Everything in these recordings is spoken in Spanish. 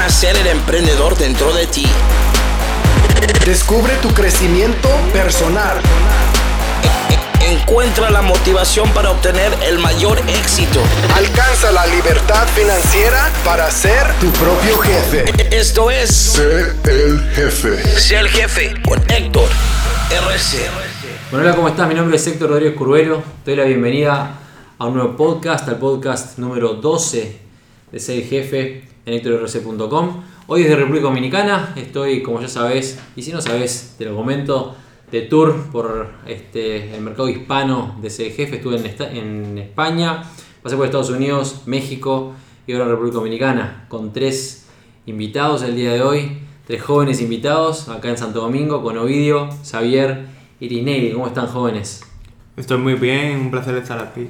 nacer el emprendedor dentro de ti. Descubre tu crecimiento personal. Encuentra la motivación para obtener el mayor éxito. Alcanza la libertad financiera para ser tu propio jefe. Esto es Sé el jefe. Sé el jefe con Héctor RC. Bueno, hola, ¿cómo estás? Mi nombre es Héctor Rodríguez Curvelo. Te doy la bienvenida a un nuevo podcast, al podcast número 12 de Ser el Jefe en HectorRC.com. Hoy desde República Dominicana, estoy, como ya sabes, y si no sabes, te lo comento, de tour por este, el mercado hispano de Jefe. Estuve en, esta- en España, pasé por Estados Unidos, México y ahora República Dominicana, con tres invitados el día de hoy, tres jóvenes invitados acá en Santo Domingo, con Ovidio, Xavier y Irinei. ¿Cómo están jóvenes? Estoy muy bien, un placer estar aquí.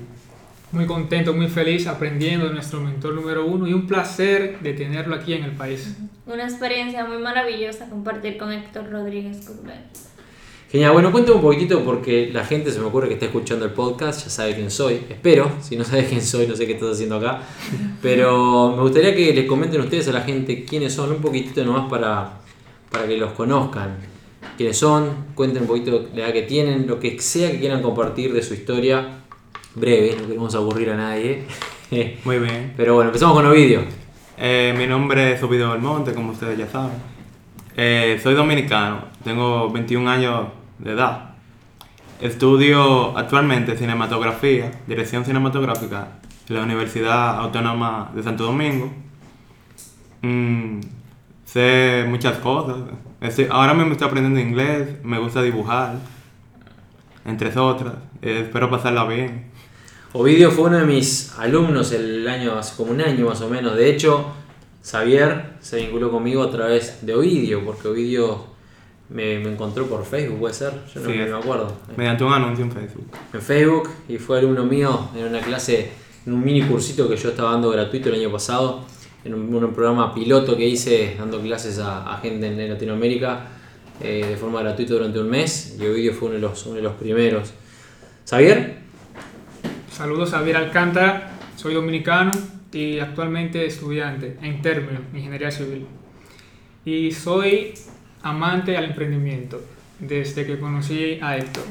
Muy contento, muy feliz aprendiendo de nuestro mentor número uno y un placer de tenerlo aquí en el país. Una experiencia muy maravillosa compartir con Héctor Rodríguez Curbel. Genial, bueno, cuéntame un poquitito porque la gente se me ocurre que está escuchando el podcast, ya sabe quién soy, espero, si no sabes quién soy, no sé qué estás haciendo acá, pero me gustaría que les comenten ustedes a la gente quiénes son, un poquitito nomás para, para que los conozcan, quiénes son, cuenten un poquito la edad que tienen, lo que sea que quieran compartir de su historia, breve, no queremos aburrir a nadie, Muy bien. pero bueno, empezamos con Ovidio. Eh, mi nombre es Ovidio Belmonte, como ustedes ya saben. Eh, soy dominicano, tengo 21 años de edad. Estudio actualmente cinematografía, dirección cinematográfica en la Universidad Autónoma de Santo Domingo. Mm, sé muchas cosas. Estoy- ahora mismo estoy aprendiendo inglés, me gusta dibujar, entre otras. Eh, espero pasarla bien. Ovidio fue uno de mis alumnos el año, hace como un año más o menos. De hecho, Xavier se vinculó conmigo a través de Ovidio, porque Ovidio me, me encontró por Facebook, puede ser, yo no Sí. me, me acuerdo. Mediante un anuncio en Facebook. En Facebook y fue alumno mío en una clase, en un mini cursito que yo estaba dando gratuito el año pasado, en un, un programa piloto que hice dando clases a, a gente en, Latinoamérica eh, de forma gratuita durante un mes. Y Ovidio fue uno de los, uno de los primeros. ¿Xavier? Saludos a Javier Alcántara, soy dominicano y actualmente estudiante en término, ingeniería civil. Y soy amante al emprendimiento desde que conocí a Héctor.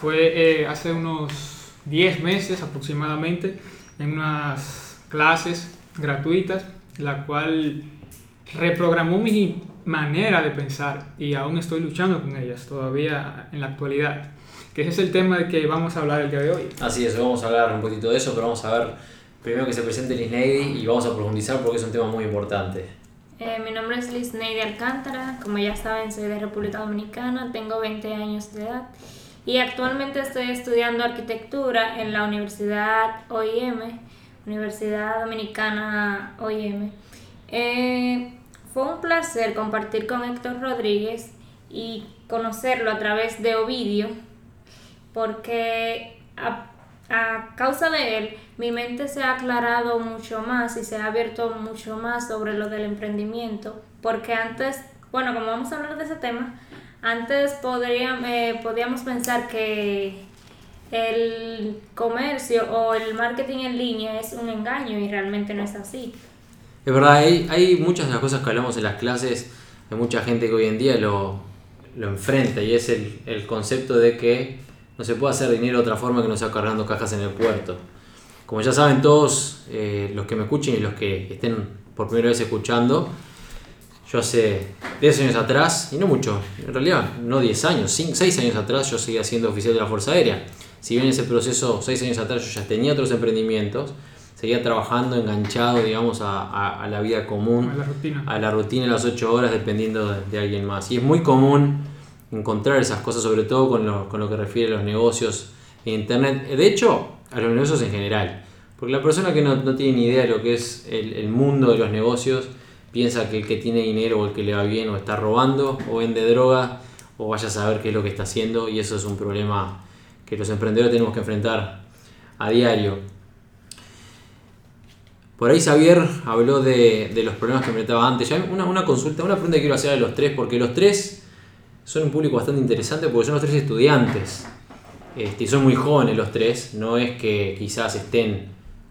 Fue eh, hace unos 10 meses aproximadamente en unas clases gratuitas, la cual reprogramó mi manera de pensar y aún estoy luchando con ellas todavía en la actualidad. Que ese es el tema del que vamos a hablar el día de hoy. Así es, vamos a hablar un poquito de eso, pero vamos a ver primero que se presente Liz Neidy y vamos a profundizar porque es un tema muy importante. Eh, mi nombre es Liz Neidy Alcántara, como ya saben soy de República Dominicana, tengo 20 años de edad y actualmente estoy estudiando arquitectura en la Universidad OIM, Universidad Dominicana OIM. Eh, fue un placer compartir con Héctor Rodríguez y conocerlo a través de Ovidio, porque a, a causa de él mi mente se ha aclarado mucho más y se ha abierto mucho más sobre lo del emprendimiento, porque antes, bueno, como vamos a hablar de ese tema, antes podría, eh, podíamos pensar que el comercio o el marketing en línea es un engaño y realmente no es así. Es verdad, hay, hay muchas de las cosas que hablamos en las clases, hay mucha gente que hoy en día lo, lo enfrenta y es el, el concepto de que no se puede hacer dinero de otra forma que no sea cargando cajas en el puerto. Como ya saben todos eh, los que me escuchen y los que estén por primera vez escuchando, yo hace 10 años atrás, y no mucho, en realidad no 10 años, 6 años atrás yo seguía siendo oficial de la Fuerza Aérea. Si bien ese proceso, 6 años atrás yo ya tenía otros emprendimientos, seguía trabajando enganchado, digamos, a, a- a la vida común, A la rutina. a la rutina las 8 horas dependiendo de, de alguien más. Y es muy común encontrar esas cosas, sobre todo con lo, con lo que refiere a los negocios en Internet. De hecho, a los negocios en general. Porque la persona que no, no tiene ni idea de lo que es el, el mundo de los negocios piensa que el que tiene dinero o el que le va bien o está robando o vende droga o vaya a saber qué es lo que está haciendo y eso es un problema que los emprendedores tenemos que enfrentar a diario. Por ahí Xavier habló de, de los problemas que enfrentaba antes. Ya una, una consulta, una pregunta que quiero hacer a los tres, porque los tres son un público bastante interesante porque son los tres estudiantes. Este, y son muy jóvenes los tres, no es que quizás estén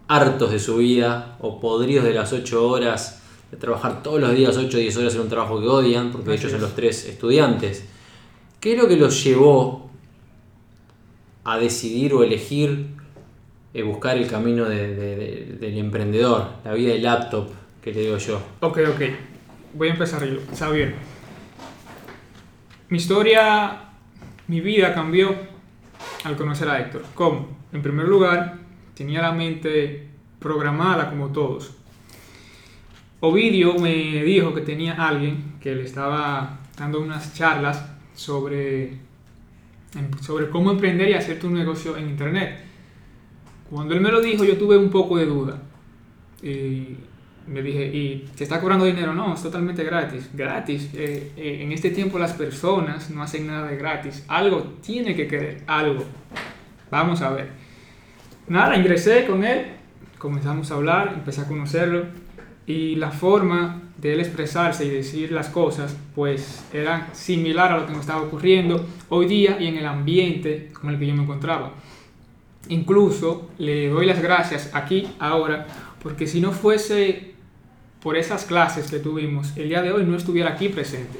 hartos de su vida o podridos de las 8 horas de trabajar todos los días 8 o 10 horas en un trabajo que odian, porque Así ellos son los tres estudiantes. ¿Qué es lo que los llevó a decidir o elegir eh, buscar el camino de- de- de- del emprendedor, la vida del laptop, que le digo yo? Ok, ok. Voy a empezar yo. Xavier. Mi historia, mi vida cambió al conocer a Héctor. ¿Cómo? En primer lugar, tenía la mente programada como todos. Ovidio me dijo que tenía alguien que le estaba dando unas charlas sobre, em- sobre cómo emprender y hacer tu negocio en Internet. Cuando él me lo dijo, yo tuve un poco de duda. Y me dije, ¿y te está cobrando dinero? No, es totalmente gratis. Gratis. Eh, eh, en este tiempo las personas no hacen nada de gratis. Algo tiene que querer, algo. Vamos a ver. Nada, ingresé con él, comenzamos a hablar, empecé a conocerlo y la forma de él expresarse y decir las cosas pues era similar a lo que me estaba ocurriendo hoy día y en el ambiente con el que yo me encontraba. Incluso le doy las gracias aquí, ahora, porque si no fuese por esas clases que tuvimos, el día de hoy no estuviera aquí presente.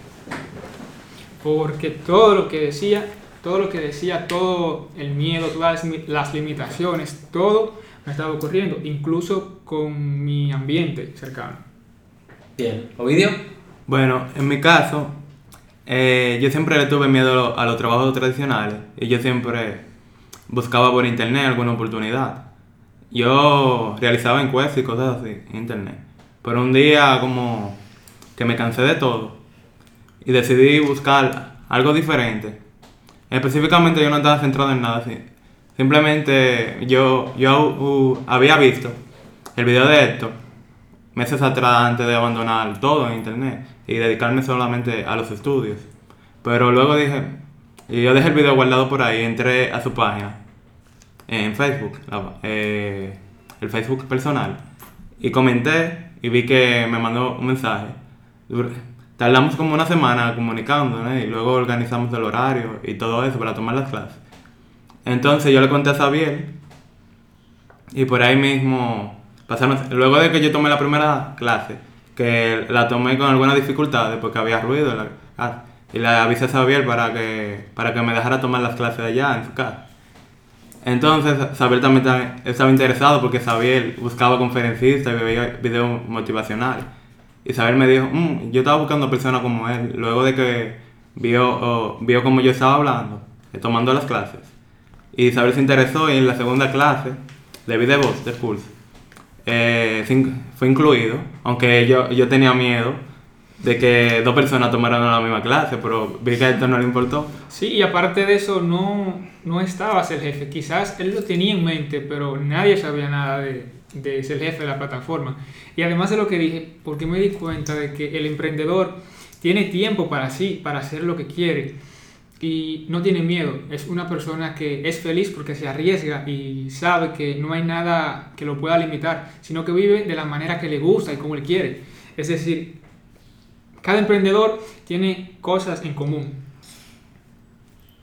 Porque todo lo que decía, todo lo que decía, todo el miedo, todas las, limitaciones, todo me estaba ocurriendo, incluso con mi ambiente cercano. Bien, ¿Ovidio? Bueno, en mi caso, eh, yo siempre le tuve miedo a, lo- a los trabajos tradicionales y yo siempre buscaba por internet alguna oportunidad. Yo realizaba encuestas y cosas así en internet. Pero un día como que me cansé de todo y decidí buscar algo diferente. Específicamente yo no estaba centrado en nada así. Simplemente yo, yo había visto el video de Héctor meses atrás antes de abandonar todo en internet y dedicarme solamente a los estudios. Pero luego dije, y yo dejé el video guardado por ahí, entré a su página en Facebook, eh, el Facebook personal, y comenté y vi que me mandó un mensaje. Tardamos como una semana comunicándonos y luego organizamos el horario y todo eso para tomar las clases. Entonces yo le conté a Xavier y por ahí mismo pasaron, luego de que yo tomé la primera clase, que la tomé con algunas dificultades porque había ruido en casa, y le avisé a Xavier para que, para que me dejara tomar las clases allá en su casa. Entonces Xavier también ta- estaba interesado porque Xavier buscaba conferencistas y veía videos motivacionales. Y Xavier me dijo, "Mm, yo estaba buscando personas como él, luego de que vio, oh, vio cómo yo estaba hablando, eh, tomando las clases. Y Isabel se interesó y en la segunda clase de video de voz del curso eh, fue incluido, aunque yo, yo tenía miedo de que dos personas tomaran la misma clase, pero vi que a esto no le importó. Sí, y aparte de eso, no, no estabas el jefe. Quizás él lo tenía en mente, pero nadie sabía nada de, de ser jefe de la plataforma. Y además de lo que dije, porque me di cuenta de que el emprendedor tiene tiempo para sí, para hacer lo que quiere. Y no tiene miedo. Es una persona que es feliz porque se arriesga y sabe que no hay nada que lo pueda limitar, sino que vive de la manera que le gusta y como él quiere. Es decir, cada emprendedor tiene cosas en común.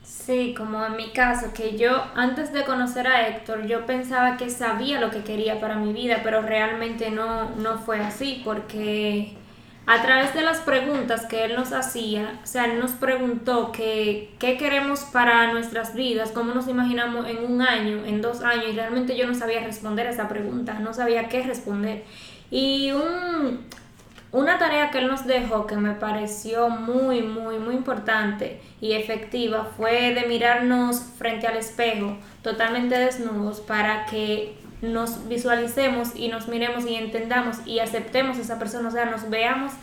Sí, como en mi caso, que yo antes de conocer a Héctor, yo pensaba que sabía lo que quería para mi vida, pero realmente no, no fue así, porque a través de las preguntas que él nos hacía, o sea, él nos preguntó que, qué queremos para nuestras vidas, cómo nos imaginamos en un año, en dos años, y realmente yo no sabía responder a esa pregunta, no sabía qué responder. Y un, una tarea que él nos dejó que me pareció muy, muy, muy importante y efectiva fue de mirarnos frente al espejo totalmente desnudos para que nos visualicemos y nos miremos y entendamos y aceptemos a esa persona, o sea, nos veamos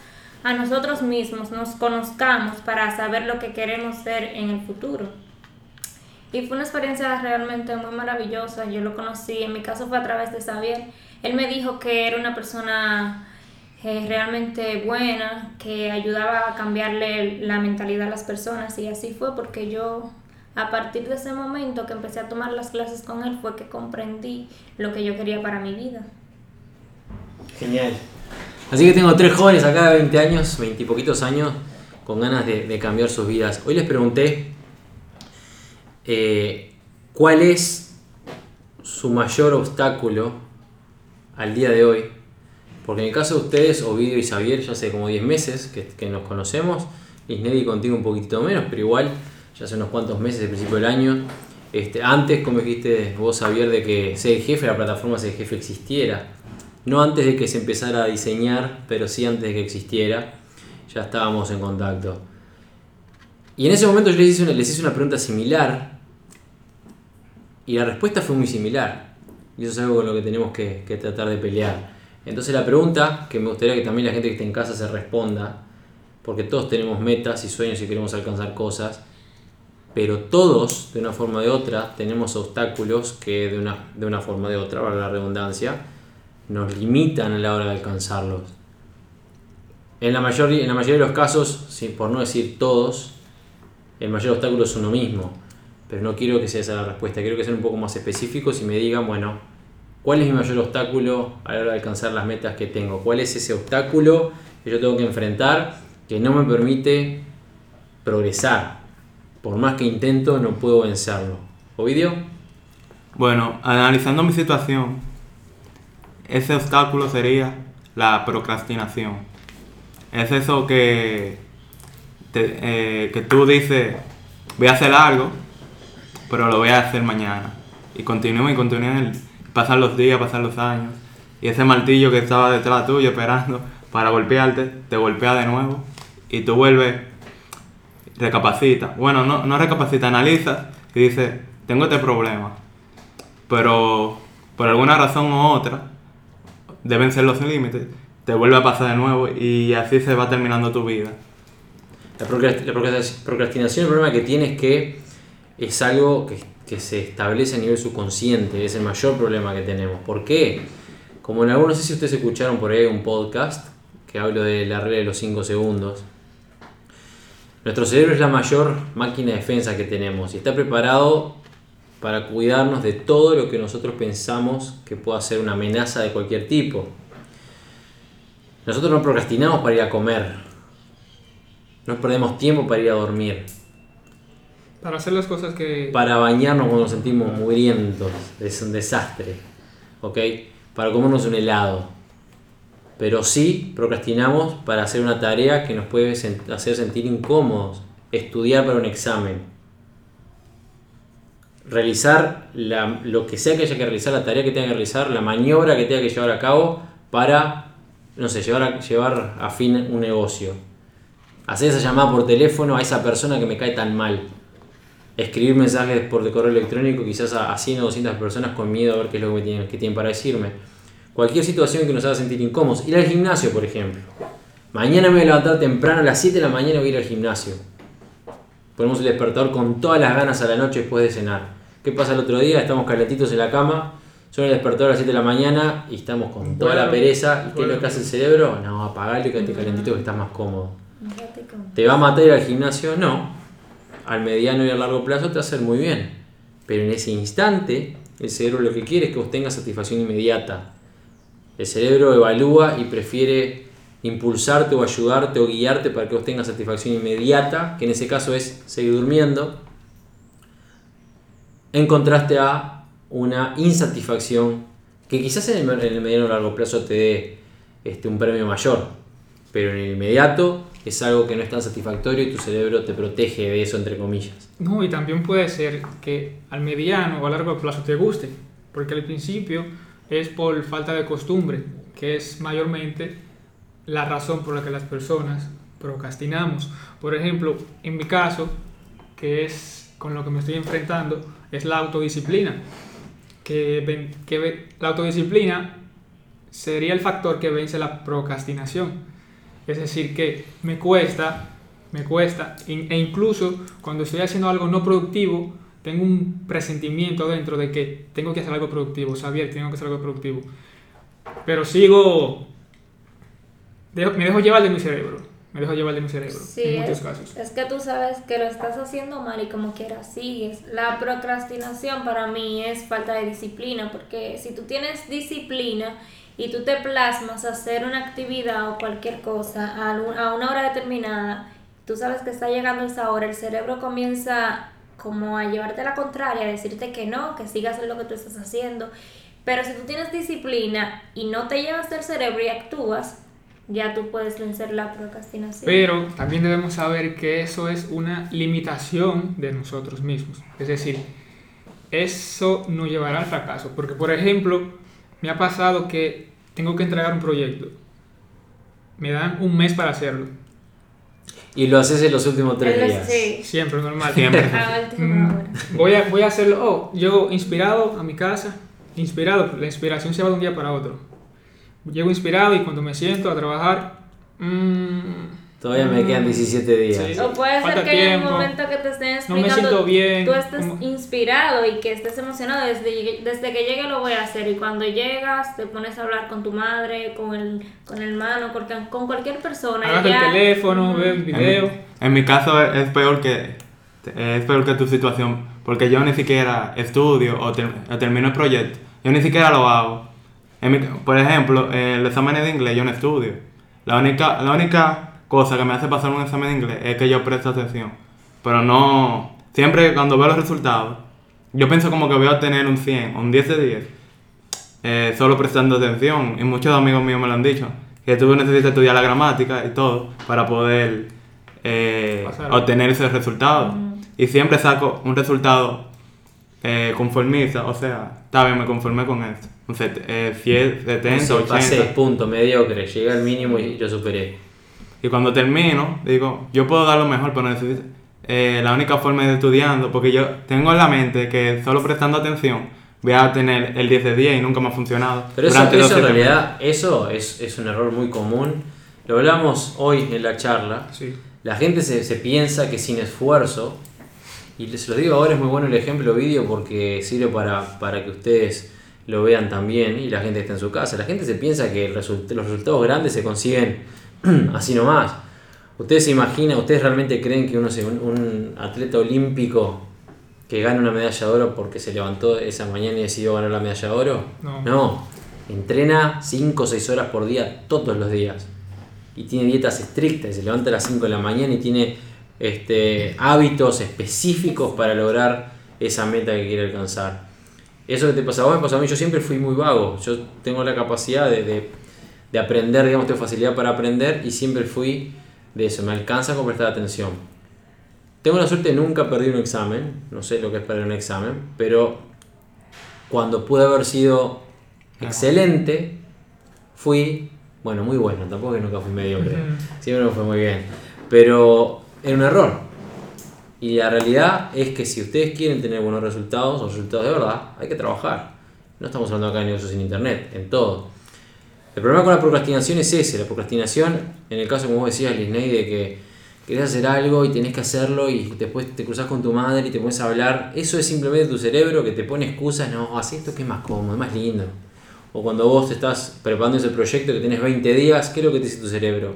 a nosotros mismos, nos conozcamos para saber lo que queremos ser en el futuro. Y fue una experiencia realmente muy maravillosa. Yo lo conocí, en mi caso fue a través de Xavier. Él me dijo que era una persona eh, realmente buena, que ayudaba a cambiarle la mentalidad a las personas. Y así fue porque yo, a partir de ese momento que empecé a tomar las clases con él, fue que comprendí lo que yo quería para mi vida. Genial. Así que tengo tres jóvenes acá de 20 años, 20 y poquitos años, con ganas de, de cambiar sus vidas. Hoy les pregunté eh, cuál es su mayor obstáculo al día de hoy Porque en el caso de ustedes, Ovidio y Xavier, ya hace como 10 meses que, nos conocemos, Isnedi contigo un poquitito menos, pero igual, ya hace unos cuantos meses, de principio del año. Este, antes, como dijiste vos, Xavier, de que Ser Jefe, la plataforma Ser Jefe existiera. No antes de que se empezara a diseñar, pero sí antes de que existiera, ya estábamos en contacto. Y en ese momento yo les hice una, les hice una pregunta similar, y la respuesta fue muy similar. Y eso es algo con lo que tenemos que tratar de pelear. Entonces la pregunta, que me gustaría que también la gente que esté en casa se responda, porque todos tenemos metas y sueños y queremos alcanzar cosas, pero todos, de una forma o de otra, tenemos obstáculos que de una, de una forma o de otra, para la redundancia, nos limitan a la hora de alcanzarlos. En la, mayor, en la mayoría de los casos, por no decir todos, el mayor obstáculo es uno mismo. Pero no quiero que sea esa la respuesta, quiero que sean un poco más específicos y me digan, bueno, ¿cuál es mi mayor obstáculo a la hora de alcanzar las metas que tengo? ¿Cuál es ese obstáculo que yo tengo que enfrentar que no me permite progresar? Por más que intento, no puedo vencerlo. ¿Ovidio? Bueno, analizando mi situación, ese obstáculo sería la procrastinación. Es eso que, te- eh, que tú dices, voy a hacer algo, pero lo voy a hacer mañana. Y continúa y continúa. Pasan los días, pasan los años. Y ese martillo que estaba detrás tuyo esperando para golpearte, te golpea de nuevo. Y tú vuelves, recapacita. Bueno, no, no recapacita, analiza y dices, tengo este problema. Pero por alguna razón u otra, deben ser los límites. Te vuelve a pasar de nuevo y así se va terminando tu vida. La procrast- la procrast- procrastinación, el problema que tiene es que es algo que, que se establece a nivel subconsciente, es el mayor problema que tenemos. ¿Por qué? Como en algunos, no sé si ustedes escucharon por ahí un podcast que hablo de la regla de los 5 segundos. Nuestro cerebro es la mayor máquina de defensa que tenemos y está preparado para cuidarnos de todo lo que nosotros pensamos que pueda ser una amenaza de cualquier tipo. Nosotros no procrastinamos para ir a comer, no perdemos tiempo para ir a dormir, Para hacer las cosas que... para bañarnos cuando nos sentimos mugrientos, es un desastre, ¿ok? Para comernos un helado. Pero sí procrastinamos para hacer una tarea que nos puede hacer sentir incómodos, estudiar para un examen, realizar lo que sea que haya que realizar, la tarea que tenga que realizar, la maniobra que tenga que llevar a cabo para, no sé, llevar a, llevar a fin un negocio. Hacer esa llamada por teléfono a esa persona que me cae tan mal escribir mensajes por correo electrónico quizás a, a 100 o 200 personas con miedo a ver qué es lo que, tienen, que tienen para decirme. Cualquier situación que nos haga sentir incómodos. Ir al gimnasio, por ejemplo. Mañana me voy a levantar temprano a las 7 de la mañana voy a ir al gimnasio. Ponemos el despertador con todas las ganas a la noche después de cenar. ¿Qué pasa el otro día? Estamos calentitos en la cama, suena el despertador a las 7 de la mañana y estamos con toda la pereza. ¿Y qué es lo que hace el cerebro? No, apagalo y quédate calentito que estás más cómodo. ¿Te va a matar ir al gimnasio? No. Al mediano y a largo plazo te va a hacer muy bien. Pero en ese instante, el cerebro lo que quiere es que vos tengas satisfacción inmediata. El cerebro evalúa y prefiere impulsarte o ayudarte o guiarte para que vos tengas satisfacción inmediata, que en ese caso es seguir durmiendo, en contraste a una insatisfacción que quizás en el, en el mediano o largo plazo te dé este, un premio mayor, pero en el inmediato es algo que no es tan satisfactorio y tu cerebro te protege de eso, entre comillas. No, y también puede ser que al mediano o a largo plazo te guste, porque al principio es por falta de costumbre, que es mayormente la razón por la que las personas procrastinamos. Por ejemplo, en mi caso, que es con lo que me estoy enfrentando, es la autodisciplina. Que, que la autodisciplina sería el factor que vence la procrastinación. Es decir, que me cuesta, me cuesta, in- e incluso cuando estoy haciendo algo no productivo, tengo un presentimiento dentro de que tengo que hacer algo productivo, Xavier, tengo que hacer algo productivo. Pero sigo, dejo- me dejo llevar de mi cerebro, me dejo llevar de mi cerebro, Sí, en muchos es, casos. es que tú sabes que lo estás haciendo mal y como quieras sigues. La procrastinación para mí es falta de disciplina, porque si tú tienes disciplina y tú te plasmas a hacer una actividad o cualquier cosa a, un- a una hora determinada, tú sabes que está llegando esa hora, el cerebro comienza como a llevarte a la contraria, a decirte que no, que sigas lo que tú estás haciendo. Pero si tú tienes disciplina y no te llevas del cerebro y actúas, ya tú puedes vencer la procrastinación. Pero también debemos saber que eso es una limitación de nosotros mismos. Es decir, eso nos llevará al fracaso. Porque, por ejemplo, me ha pasado que tengo que entregar un proyecto. Me dan un mes para hacerlo. Y lo haces en los últimos tres días. sí. Siempre, normal. Siempre. Tema Mm, voy, a, voy a hacerlo. Oh, yo inspirado a mi casa. Inspirado. La inspiración se va de un día para otro. Llego inspirado y cuando me siento a trabajar. mm, Todavía me quedan 17 días. Sí. O puede ser Falta que en un momento que te estén No me explicando, siento bien, tú estés como- inspirado y que estés emocionado. Desde, desde que llegue lo voy a hacer. Y cuando llegas te pones a hablar con tu madre, con el, con el hermano, con, con cualquier persona. Agarra ya- el teléfono, ve el video. En, en mi caso es, es peor que es peor que tu situación porque yo ni siquiera estudio o, ter- o termino el proyecto. Yo ni siquiera lo hago. En mi- por ejemplo el examen de inglés yo no estudio. La única la única cosa que me hace pasar un examen de inglés es que yo presto atención pero no siempre cuando veo los resultados yo pienso como que voy a obtener un 100 o un 10 de 10 eh, solo prestando atención. Y muchos amigos míos me lo han dicho. Que tú necesitas estudiar la gramática y todo para poder eh, obtener ese resultado. Y siempre saco un resultado eh, conformista. O sea, está bien, me conformé con esto. Un set, eh, 100, 70, Sí, 80. pasé, punto, mediocre. Llegué al mínimo y lo superé. Y cuando termino, digo, yo puedo dar lo mejor, pero necesito. eh, la única forma es estudiando, porque yo tengo en la mente que solo prestando atención voy a tener el 10 de 10 y nunca me ha funcionado. Pero eso, eso en realidad, eso es, es un error muy común. Lo hablamos hoy en la charla. Sí. La gente se, se piensa que sin esfuerzo, y les lo digo ahora, es muy bueno el ejemplo vídeo porque sirve para, para que ustedes lo vean también y la gente está en su casa. La gente se piensa que result- los resultados grandes se consiguen así nomás. Ustedes se imaginan, ustedes realmente creen que uno se- un, un atleta olímpico que gana una medalla de oro porque se levantó esa mañana y decidió ganar la medalla de oro? No. entrena 5 o 6 horas por día todos los días y tiene dietas estrictas, se levanta a las 5 de la mañana y tiene este, hábitos específicos para lograr esa meta que quiere alcanzar. Eso que te pasa a vos me pasó a mí, yo siempre fui muy vago, yo tengo la capacidad de, de- de aprender, digamos, tengo facilidad para aprender y siempre fui de eso, me alcanza con prestar atención. Tengo la suerte de nunca perdí un examen, no sé lo que es perder un examen, pero cuando pude haber sido excelente, fui, bueno, muy bueno, tampoco que nunca fui mediocre, siempre me fue muy bien, pero era un error. Y la realidad es que si ustedes quieren tener buenos resultados, o resultados de verdad, hay que trabajar. No estamos hablando acá de negocios en internet, en todo. El problema con la procrastinación es ese, la procrastinación, en el caso como vos decías, Lisney, de que querés hacer algo y tenés que hacerlo y después te cruzas con tu madre y te pones a hablar, eso es simplemente tu cerebro que te pone excusas, no, haz esto que es más cómodo, es más lindo. O cuando vos te estás preparando ese proyecto que tenés 20 días, ¿qué es lo que te dice tu cerebro?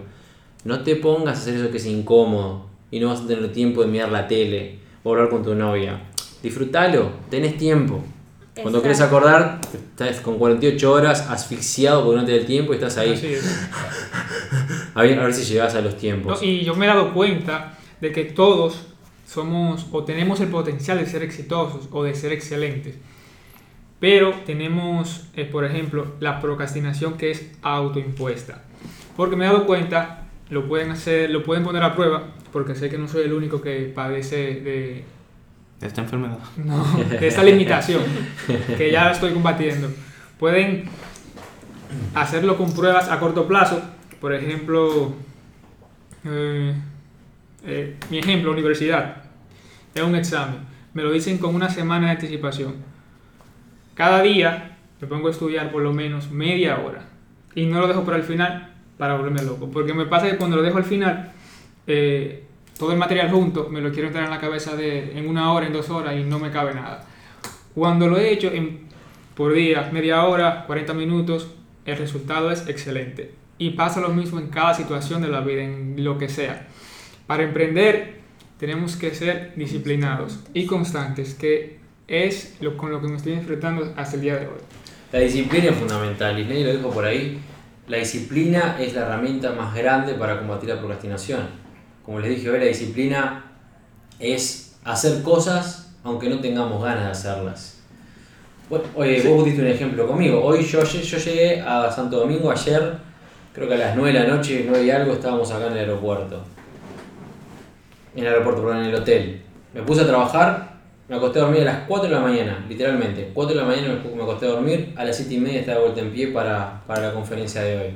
No te pongas a hacer eso que es incómodo y no vas a tener tiempo de mirar la tele o hablar con tu novia. Disfrútalo, tenés tiempo. Cuando Exacto. querés acordar, estás con 48 horas asfixiado porque no te da el tiempo y estás ahí. Así es. A ver, a ver si llegás a los No, tiempos. y yo me he dado cuenta de que todos somos o tenemos el potencial de ser exitosos o de ser excelentes. Pero tenemos, eh, por ejemplo, la procrastinación que es autoimpuesta. Porque me he dado cuenta, lo pueden hacer, lo pueden poner a prueba, porque sé que no soy el único que padece de, Esta enfermedad. no, de esa limitación que ya la estoy combatiendo. Pueden hacerlo con pruebas a corto plazo. Por ejemplo, eh, eh, mi ejemplo, universidad. Es un examen. Me lo dicen con una semana de anticipación. Cada día me pongo a estudiar por lo menos media hora. Y no lo dejo para el final para volverme loco. Porque me pasa que cuando lo dejo al final, eh, todo el material junto me lo quiero entrar en la cabeza de, en una hora, en dos horas y no me cabe nada. Cuando lo he hecho en, por día, media hora, 40 minutos, el resultado es excelente. Y pasa lo mismo en cada situación de la vida, en lo que sea. Para emprender tenemos que ser disciplinados y constantes, que es lo, con lo que me estoy enfrentando hasta el día de hoy. La disciplina es fundamental, y lo dijo por ahí. La disciplina es la herramienta más grande para combatir la procrastinación. Como les dije hoy, la disciplina es hacer cosas aunque no tengamos ganas de hacerlas. Bueno, oye, vos diste un ejemplo conmigo. Hoy yo, lle- yo llegué a Santo Domingo ayer, creo que a las 9 de la noche, 9 y algo, estábamos acá en el aeropuerto. En el aeropuerto, perdón, en el hotel. Me puse a trabajar, me acosté a dormir a las 4 de la mañana, literalmente. 4 de la mañana me acosté a dormir, a las 7 y media estaba de vuelta en pie para, para la conferencia de hoy.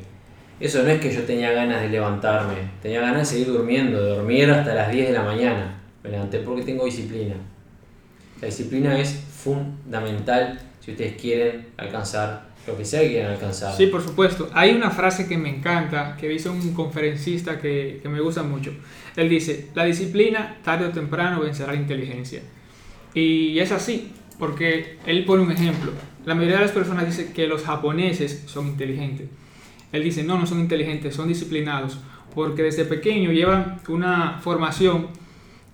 Eso no es que yo tenía ganas de levantarme, tenía ganas de seguir durmiendo, de dormir hasta las 10 de la mañana. Me levanté porque tengo disciplina. La disciplina es fundamental si ustedes quieren alcanzar lo que sea que quieran alcanzar. Sí, por supuesto. Hay una frase que me encanta, que dice un conferencista que, que me gusta mucho. Él dice, la disciplina tarde o temprano vencerá la inteligencia. Y es así, porque él pone un ejemplo. La mayoría de las personas dicen que los japoneses son inteligentes. Él dice, no, no son inteligentes, son disciplinados, porque desde pequeño llevan una formación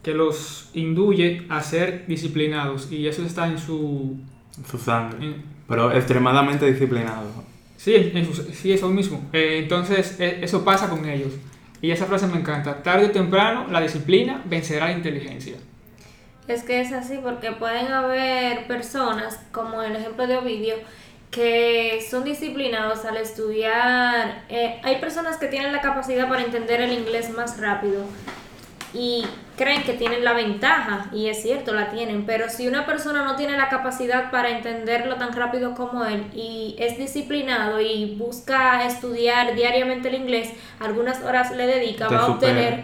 que los induye a ser disciplinados y eso está en su... Su sangre. en- Pero extremadamente disciplinado. Sí, en su- sí, eso mismo. Eh, entonces, eh, eso pasa con ellos. Y esa frase me encanta. Tarde o temprano, la disciplina vencerá la inteligencia. Es que es así porque pueden haber personas, como el ejemplo de Ovidio, que son disciplinados al estudiar. Eh, hay personas que tienen la capacidad para entender el inglés más rápido y creen que tienen la ventaja, y es cierto, la tienen, pero si una persona no tiene la capacidad para entenderlo tan rápido como él y es disciplinado y busca estudiar diariamente el inglés, algunas horas le dedica, Te va a obtener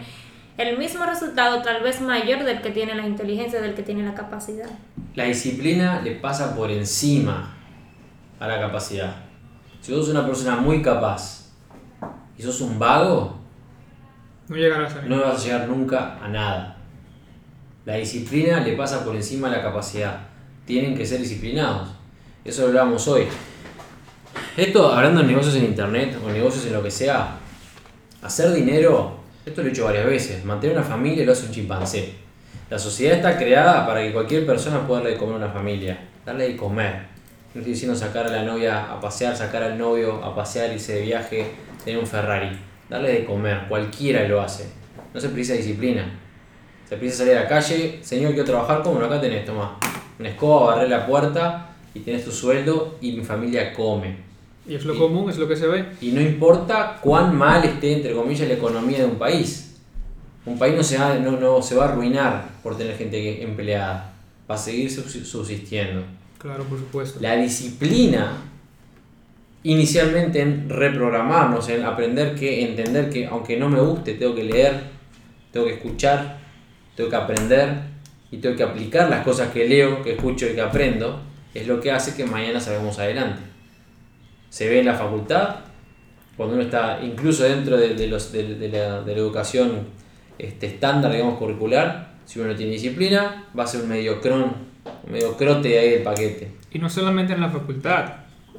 el mismo resultado, tal vez mayor del que tiene la inteligencia, del que tiene la capacidad. La disciplina le pasa por encima a la capacidad. Si vos sos una persona muy capaz y sos un vago, No llegarás a no vas a llegar nunca a nada. La disciplina le pasa por encima a la capacidad. Tienen que ser disciplinados. Eso lo hablamos hoy. Esto, hablando de negocios en internet o negocios en lo que sea, hacer dinero, esto lo he hecho varias veces. Mantener una familia lo hace un chimpancé. La sociedad está creada para que cualquier persona pueda darle de comer a una familia, darle de comer. No estoy diciendo sacar a la novia a pasear, sacar al novio a pasear, irse de viaje, tener un Ferrari. Darle de comer, cualquiera lo hace. No se precisa disciplina. Se precisa salir a la calle, señor, quiero trabajar, ¿cómo? Acá tenés, toma. Una escoba, barré la puerta y tenés tu sueldo y mi familia come. Y es lo común, es lo que se ve. Y no importa cuán mal esté, entre comillas, la economía de un país. Un país no se va, no, no se va a arruinar por tener gente empleada. Va a seguir subs- subsistiendo. Claro, por supuesto. La disciplina, inicialmente en reprogramarnos, en aprender que, entender que aunque no me guste, tengo que leer, tengo que escuchar, tengo que aprender y tengo que aplicar las cosas que leo, que escucho y que aprendo, es lo que hace que mañana salgamos adelante. Se ve en la facultad, cuando uno está incluso dentro de, de los, de, la educación este, estándar, digamos, curricular, si uno no tiene disciplina, va a ser un mediocrón, un mediocrote ahí del paquete. Y no solamente en la facultad,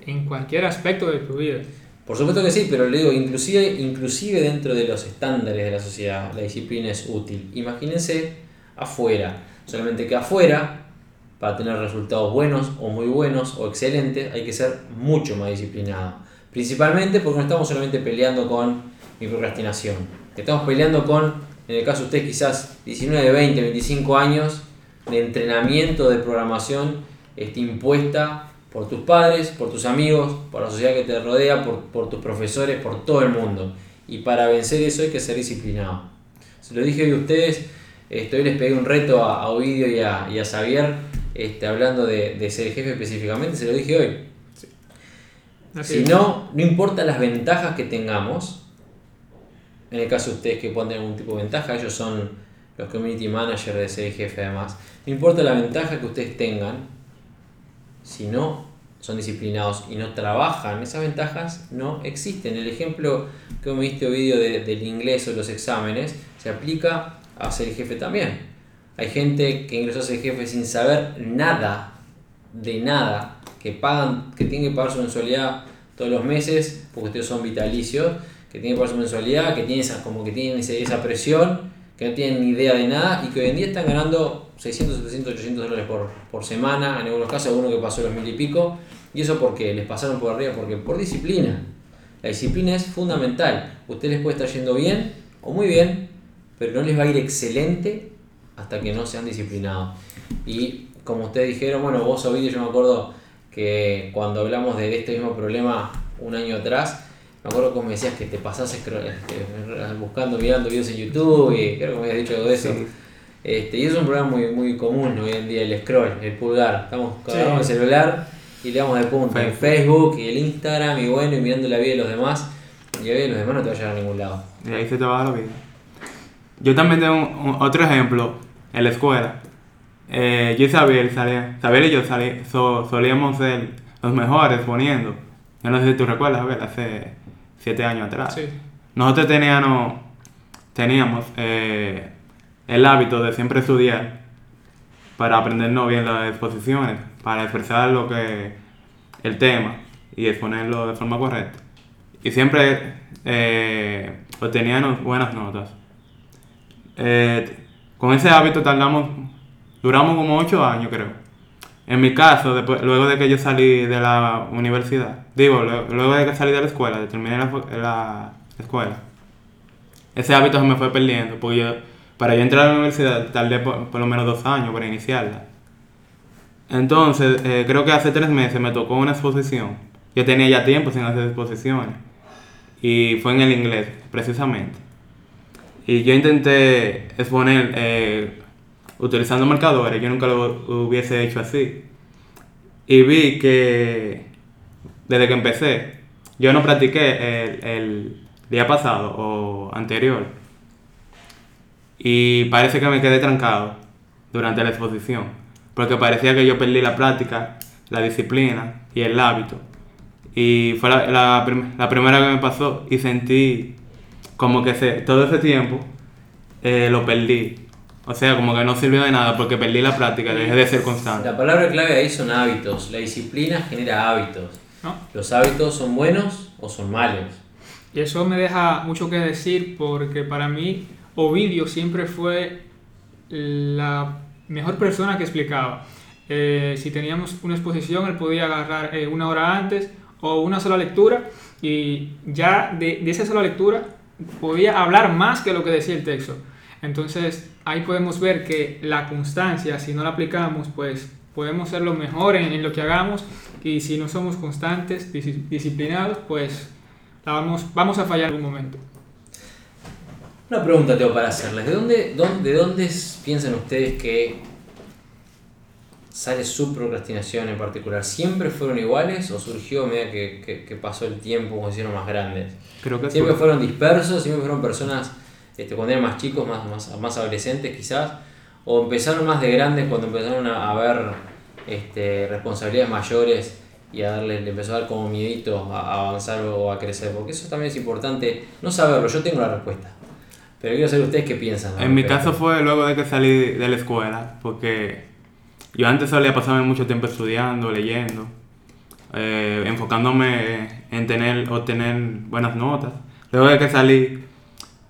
en cualquier aspecto de tu vida. Por supuesto que sí, pero le digo, inclusive, inclusive dentro de los estándares de la sociedad, la disciplina es útil. Imagínense afuera, solamente que afuera, para tener resultados buenos o muy buenos o excelentes, hay que ser mucho más disciplinado. Principalmente porque no estamos solamente peleando con mi procrastinación, estamos peleando con, en el caso de ustedes quizás 19, 20, 25 años de entrenamiento de programación este, impuesta por tus padres, por tus amigos, por la sociedad que te rodea, por, por tus profesores, por todo el mundo. Y para vencer eso hay que ser disciplinado. Se lo dije hoy a ustedes, este, hoy les pegué un reto a, a Ovidio y a, y a Xavier, este, hablando de, de ser jefe específicamente, se lo dije hoy. Si no, no importa las ventajas que tengamos, en el caso de ustedes que puedan tener algún tipo de ventaja, ellos son los community managers de ser jefe además, no importa la ventaja que ustedes tengan, si no son disciplinados y no trabajan, esas ventajas no existen. El ejemplo que me diste vídeo de, del inglés o los exámenes se aplica a ser jefe también. Hay gente que ingresó a ser jefe sin saber nada, de nada, que pagan, que tienen que pagar su mensualidad todos los meses, porque ustedes son vitalicios, que tienen que pagar su mensualidad, que tienen esa, como que tienen ese- esa presión, que no tienen ni idea de nada y que hoy en día están ganando 600, 700, 800 dólares por, por semana, en algunos casos alguno que pasó los mil y pico, y eso porque les pasaron por arriba, porque por disciplina. La disciplina es fundamental. Ustedes les puede estar yendo bien o muy bien, pero no les va a ir excelente hasta que no sean disciplinados. Y como ustedes dijeron, bueno, vos Ovidio, yo me acuerdo que cuando hablamos de este mismo problema un año atrás, me acuerdo me decías que te pasás scroll- este, buscando, mirando videos en YouTube y creo que me habías dicho algo de eso. Sí. Este, y es un problema muy, muy común hoy en día, el scroll, el pulgar. Estamos Sí. agarramos el celular y le damos de punto en Facebook. Y el Instagram y bueno, y mirando la vida de los demás. Y la vida de los demás no te va a llegar a ningún lado. Y ahí se te va la vida. Yo también tengo un- un- otro ejemplo en la escuela. Eh, yo y Sabiel, salía, Sabiel y yo salí- so- solíamos ser los mejores poniendo. Yo no sé si tú recuerdas, Abel, hace siete años atrás. Sí. Nosotros teníamos, teníamos eh, el hábito de siempre estudiar para aprendernos bien las exposiciones, para expresar lo que el tema y exponerlo de forma correcta. Y siempre eh, obteníamos buenas notas. Eh, con ese hábito tardamos, duramos como 8 años creo. En mi caso, después, luego de que yo salí de la universidad, digo, luego, de que salí de la escuela, de terminé la, escuela, ese hábito se me fue perdiendo, porque para yo entrar a la universidad tardé por, por lo menos dos años para iniciarla. Entonces, eh, creo que hace tres meses me tocó una exposición. Yo tenía ya tiempo sin hacer exposiciones. Y fue en el inglés, precisamente. Y yo intenté exponer eh, utilizando marcadores, yo nunca lo hubiese hecho así. Y vi que desde que empecé, yo no practiqué el, el día pasado o anterior. Y parece que me quedé trancado durante la exposición, porque parecía que yo perdí la práctica, la disciplina y el hábito. Y fue la, la prim- primera que me pasó y sentí como que todo ese tiempo eh, lo perdí. O sea, como que no sirvió de nada porque perdí la práctica, dejé de ser constante. La palabra clave ahí son hábitos. La disciplina genera hábitos. ¿no? ¿Los hábitos son buenos o son malos? Y eso me deja mucho que decir porque para mí Ovidio siempre fue la mejor persona que explicaba. Eh, si teníamos una exposición, él podía agarrar eh, una hora antes o una sola lectura y ya de, de esa sola lectura podía hablar más que lo que decía el texto. Entonces ahí podemos ver que la constancia, si no la aplicamos, pues podemos ser lo mejor en, en lo que hagamos y si no somos constantes, disciplinados, pues la vamos, vamos a fallar en algún momento. Una pregunta tengo para hacerles. ¿De dónde, dónde, de dónde piensan ustedes que sale su procrastinación en particular? ¿Siempre fueron iguales o surgió a medida que, que- que pasó el tiempo se hicieron más grandes? Creo que ¿Siempre fue- fueron dispersos? ¿Siempre fueron personas este, cuando eran más chicos, más, más, más adolescentes quizás? ¿O empezaron más de grandes cuando empezaron a, a ver este, responsabilidades mayores y a darle, le empezó a dar como miedito a, avanzar o a crecer? Porque eso también es importante, no saberlo, yo tengo la respuesta. Pero quiero saber ustedes qué piensan. En mi caso fue luego de que salí de la escuela, porque yo antes solía pasarme mucho tiempo estudiando, leyendo, eh, enfocándome en tener, obtener buenas notas. Luego de que salí,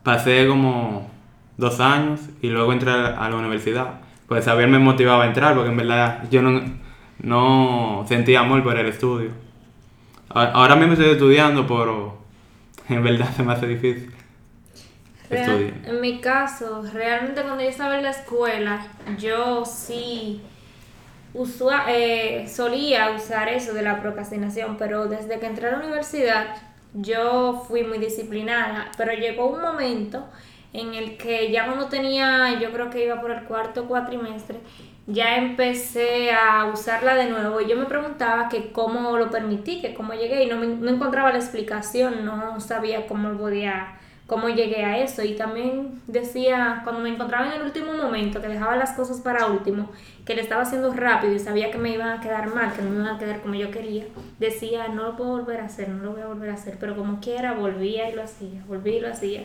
pasé como dos años y luego entré a la universidad. Pues saber me motivaba a entrar, porque en verdad yo no, no sentía amor por el estudio. Ahora mismo estoy estudiando, pero en verdad se me hace difícil. Real- estudiar. en mi caso, realmente cuando yo estaba en la escuela, yo sí usua- eh, solía usar eso de la procrastinación, pero desde que entré a la universidad yo fui muy disciplinada, pero llegó un momento en el que ya cuando tenía, yo creo que iba por el cuarto cuatrimestre, ya empecé a usarla de nuevo. Y yo me preguntaba que cómo lo permití, que cómo llegué y no, me- no encontraba la explicación, no sabía cómo podía cómo llegué a eso. Y también decía cuando me encontraba en el último momento que dejaba las cosas para último que le estaba haciendo rápido y sabía que me iban a quedar mal que no me iban a quedar como yo quería decía no lo puedo volver a hacer no lo voy a volver a hacer pero como quiera volvía y lo hacía volvía y lo hacía.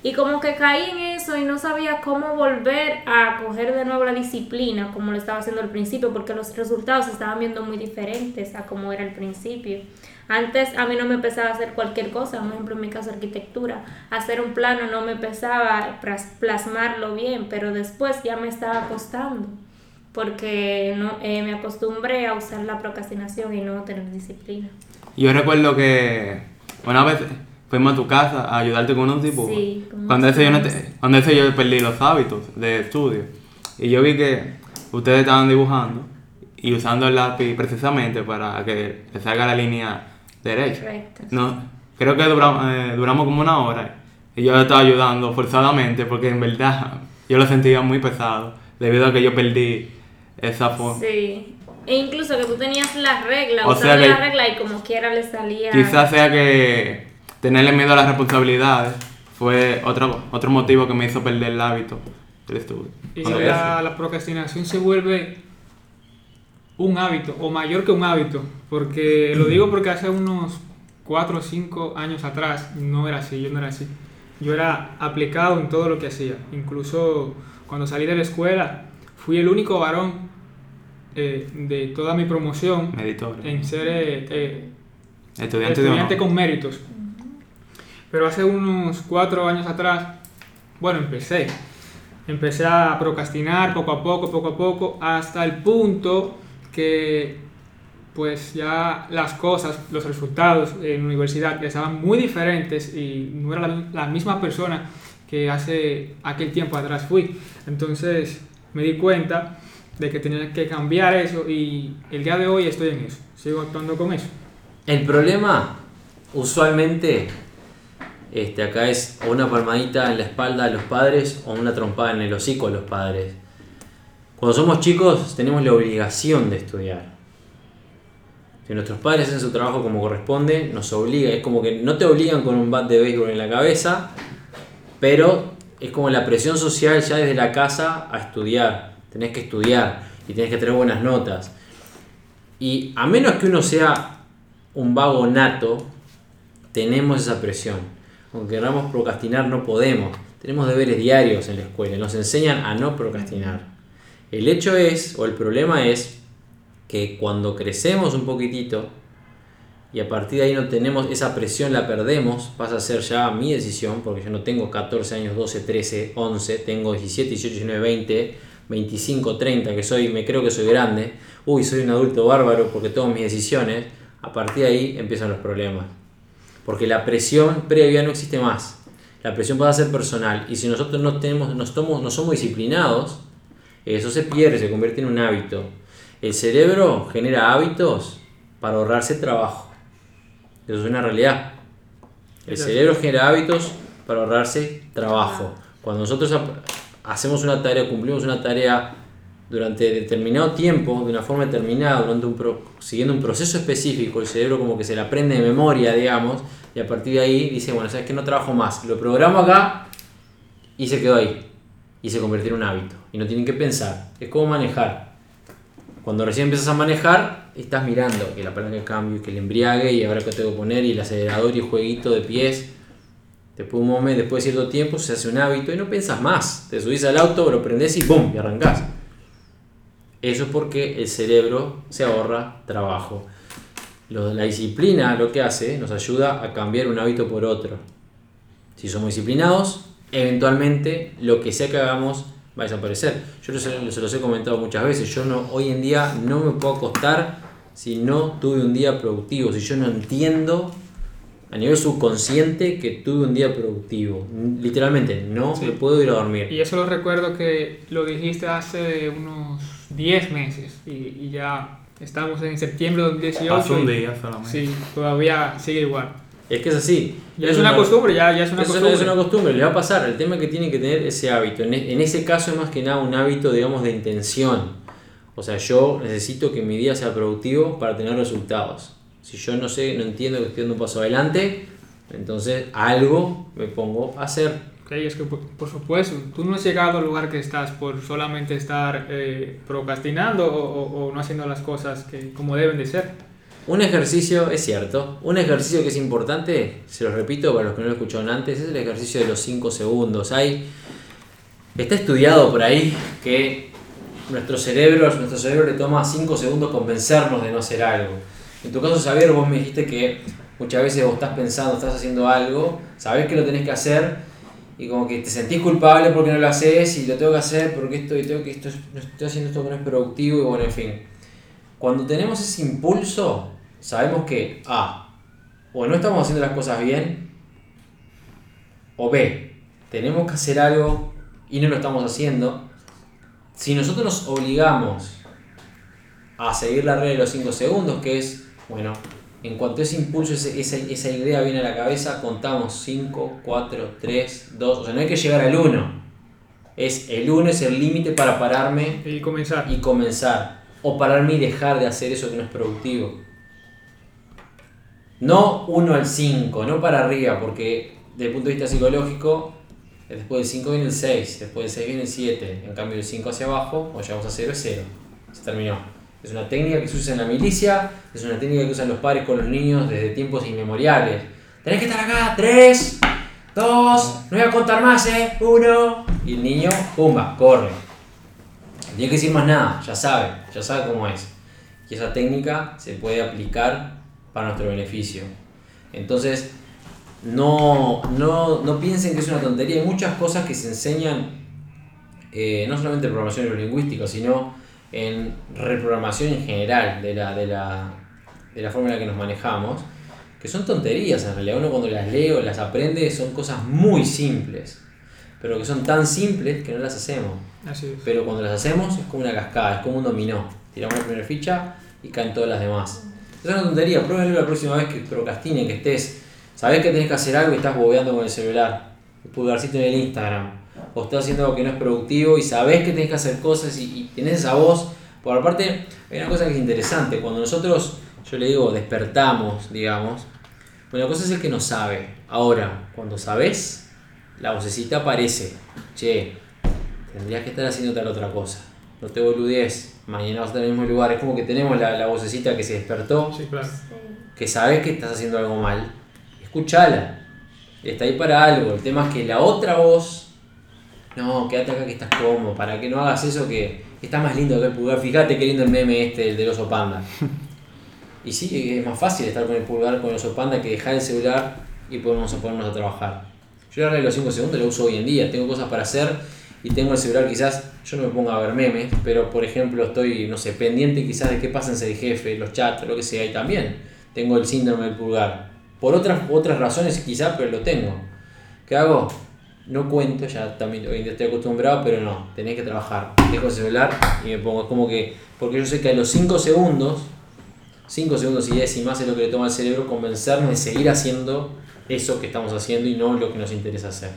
Y como que caí en eso y no sabía cómo volver a coger de nuevo la disciplina como lo estaba haciendo al principio porque los resultados se estaban viendo muy diferentes a como era al principio antes a mí no me pesaba hacer cualquier cosa, por ejemplo en mi caso arquitectura, hacer un plano no me pesaba plas- plasmarlo bien, pero después ya me estaba costando porque no, eh, me acostumbré a usar la procrastinación y no tener disciplina. Yo recuerdo que una vez fuimos a tu casa a ayudarte con unos dibujos. Sí, cuando, ese yo no te- cuando ese yo perdí los hábitos de estudio. Y yo vi que ustedes estaban dibujando y usando el lápiz precisamente para que le salga la línea derecha. Correcto. No, creo que duramos, eh, duramos como una hora y yo le estaba ayudando forzadamente porque en verdad yo lo sentía muy pesado debido a que yo perdí esa forma. Sí. E incluso que tú tenías la regla, O sea que- la regla y como quiera le salía. Quizás sea que tenerle miedo a las responsabilidades fue otro, otro motivo que me hizo perder el hábito del estudio. Y la, la procrastinación se vuelve un hábito, o mayor que un hábito, porque lo digo porque hace unos 4 o 5 años atrás no era así, yo no era así. Yo era aplicado en todo lo que hacía. Incluso cuando salí de la escuela, fui el único varón eh, de toda mi promoción en ser eh, eh, Estudiante, estudiante con méritos. Pero hace unos cuatro años atrás, bueno, empecé. Empecé a procrastinar poco a poco, poco a poco, hasta el punto que pues ya las cosas, los resultados en universidad estaban muy diferentes y no era la, la misma persona que hace aquel tiempo atrás fui. Entonces me di cuenta de que tenía que cambiar eso y el día de hoy estoy en eso, sigo actuando con eso. El problema, usualmente, este, acá es una palmadita en la espalda a los padres o una trompada en el hocico a los padres. Cuando somos chicos tenemos la obligación de estudiar. Si nuestros padres hacen su trabajo como corresponde, nos obliga. Es como que no te obligan con un bat de béisbol en la cabeza, pero es como la presión social ya desde la casa a estudiar. Tenés que estudiar y tenés que tener buenas notas. Y a menos que uno sea un vago nato, tenemos esa presión. Aunque queramos procrastinar, no podemos. Tenemos deberes diarios en la escuela, nos enseñan a no procrastinar. El hecho es, o el problema es, que cuando crecemos un poquitito y a partir de ahí no tenemos esa presión, la perdemos, pasa a ser ya mi decisión, porque yo no tengo 14 años, 12, 13, 11, tengo 17, 18, 19, 20, 25, 30, que soy, me creo que soy grande, uy, soy un adulto bárbaro porque tomo mis decisiones, a partir de ahí empiezan los problemas. Porque la presión previa no existe más. La presión a ser personal. Y si nosotros no, no somos disciplinados, eso se pierde, se convierte en un hábito. El cerebro genera hábitos para ahorrarse trabajo. Eso es una realidad. El cerebro genera hábitos para ahorrarse trabajo. Cuando nosotros hacemos una tarea, cumplimos una tarea durante determinado tiempo, de una forma determinada, durante un pro- siguiendo un proceso específico, el cerebro como que se la aprende de memoria, digamos, y a partir de ahí dice, bueno, sabes que no trabajo más, lo programo acá y se quedó ahí. Y se convirtió en un hábito. Y no tienen que pensar. Es como manejar. Cuando recién empiezas a manejar, estás mirando que la palanca de cambio, que el embriague y ahora que tengo que poner y el acelerador y el jueguito de pies. Después, un momento, después de cierto tiempo se hace un hábito y no pensás más. Te subís al auto, lo prendés y ¡bum! y arrancás. Eso es porque el cerebro se ahorra trabajo. La disciplina lo que hace nos ayuda a cambiar un hábito por otro. Si somos disciplinados, eventualmente lo que sea que hagamos va a desaparecer. Yo lo- se, los he comentado muchas veces. Yo no, hoy en día no me puedo acostar si no tuve un día productivo, si yo no entiendo a nivel subconsciente que tuve un día productivo. Literalmente, no Sí. me puedo ir a dormir. Y eso lo recuerdo que lo dijiste hace unos 10 meses y, y ya estamos en septiembre del 2018. Hace un día solamente. Sí, todavía sigue igual. Es que es así. Ya es una costumbre, ya, ya es una no costumbre. es una costumbre, le va a pasar. El tema es que tiene que tener ese hábito. En, e- en ese caso es más que nada un hábito, digamos, de intención. O sea, yo necesito que mi día sea productivo para tener resultados. Si yo no sé, no entiendo que estoy dando un paso adelante, entonces algo me pongo a hacer. Ok, es que por, por supuesto, tú no has llegado al lugar que estás por solamente estar eh, procrastinando o, o- o no haciendo las cosas que, como deben de ser. Un ejercicio, es cierto, un ejercicio que es importante, se lo repito para los que no lo escucharon antes, es el ejercicio de los 5 segundos. Hay, está estudiado por ahí que nuestro cerebro, nuestro cerebro le toma 5 segundos convencernos de no hacer algo. En tu caso, Xavier, vos me dijiste que muchas veces vos estás pensando, estás haciendo algo, sabés que lo tenés que hacer y como que te sentís culpable porque no lo haces y lo tengo que hacer porque esto y tengo que esto, estoy haciendo esto que no es productivo y bueno, en fin. Cuando tenemos ese impulso, sabemos que A, o no estamos haciendo las cosas bien, o B, tenemos que hacer algo y no lo estamos haciendo. Si nosotros nos obligamos a seguir la regla de los 5 segundos, que es, bueno, en cuanto ese impulso, ese- esa, esa idea viene a la cabeza, contamos 5, 4, 3, 2, o sea, no hay que llegar al 1. Es el 1 es el límite para pararme Y comenzar. y comenzar. O pararme y dejar de hacer eso que no es productivo. No 1 al 5, no para arriba, porque desde el punto de vista psicológico, después del 5 viene el 6, después del 6 viene el 7. En cambio, del 5 hacia abajo, o llegamos a 0, es 0. Se terminó. Es una técnica que se usa en la milicia, es una técnica que usan los padres con los niños desde tiempos inmemoriales. Tenés que estar acá, 3, 2, no voy a contar más, eh, 1. Y el niño, pumba, corre. No tiene que decir más nada, ya sabe, ya sabe cómo es. Y esa técnica se puede aplicar para nuestro beneficio. Entonces, no, no, no piensen que es una tontería. Hay muchas cosas que se enseñan, eh, no solamente en programación neurolingüística, sino en reprogramación en general de la, de, la, de la forma en la que nos manejamos, que son tonterías en realidad. Uno cuando las lee o las aprende son cosas muy simples, pero que son tan simples que no las hacemos. Así es. Pero cuando las hacemos es como una cascada, es como un dominó. Tiramos la primera ficha y caen todas las demás. Es una tontería, pruébenlo la próxima vez que procrastinen, que estés. Sabés que tenés que hacer algo y estás bobeando con el celular, el pulgarcito en el Instagram, o estás haciendo algo que no es productivo y sabés que tenés que hacer cosas y, y tenés esa voz. Por aparte, hay una cosa que es interesante, cuando nosotros, yo le digo, despertamos, digamos, una cosa es el que no sabe. Ahora, cuando sabés, la vocecita aparece. Che, tendrías que estar haciendo tal otra cosa. No te boludees, estar en el mismo lugar. Es como que tenemos la, la vocecita que se despertó, Sí, claro. que sabes que estás haciendo algo mal. Escúchala. Está ahí para algo. El tema es que la otra voz, no, quédate acá que estás cómodo, para que no hagas eso que está más lindo que el pulgar. Fíjate qué lindo el meme este, el del oso panda. Y sí, es más fácil estar con el pulgar con el oso panda que dejar el celular y ponernos a ponernos a trabajar. Yo la regla de los 5 segundos la uso hoy en día, tengo cosas para hacer y tengo el celular quizás, yo no me pongo a ver memes, pero por ejemplo estoy, no sé, pendiente quizás de qué pasa en Ser Jefe, los chats, lo que sea, y también tengo el síndrome del pulgar. Por otras, otras razones quizás, pero lo tengo. ¿Qué hago? No cuento, ya también estoy acostumbrado, pero no, tenés que trabajar. Dejo el celular y me pongo, es como que, porque yo sé que a los 5 segundos 5 segundos y décimas es lo que le toma al cerebro convencernos de seguir haciendo eso que estamos haciendo y no lo que nos interesa hacer.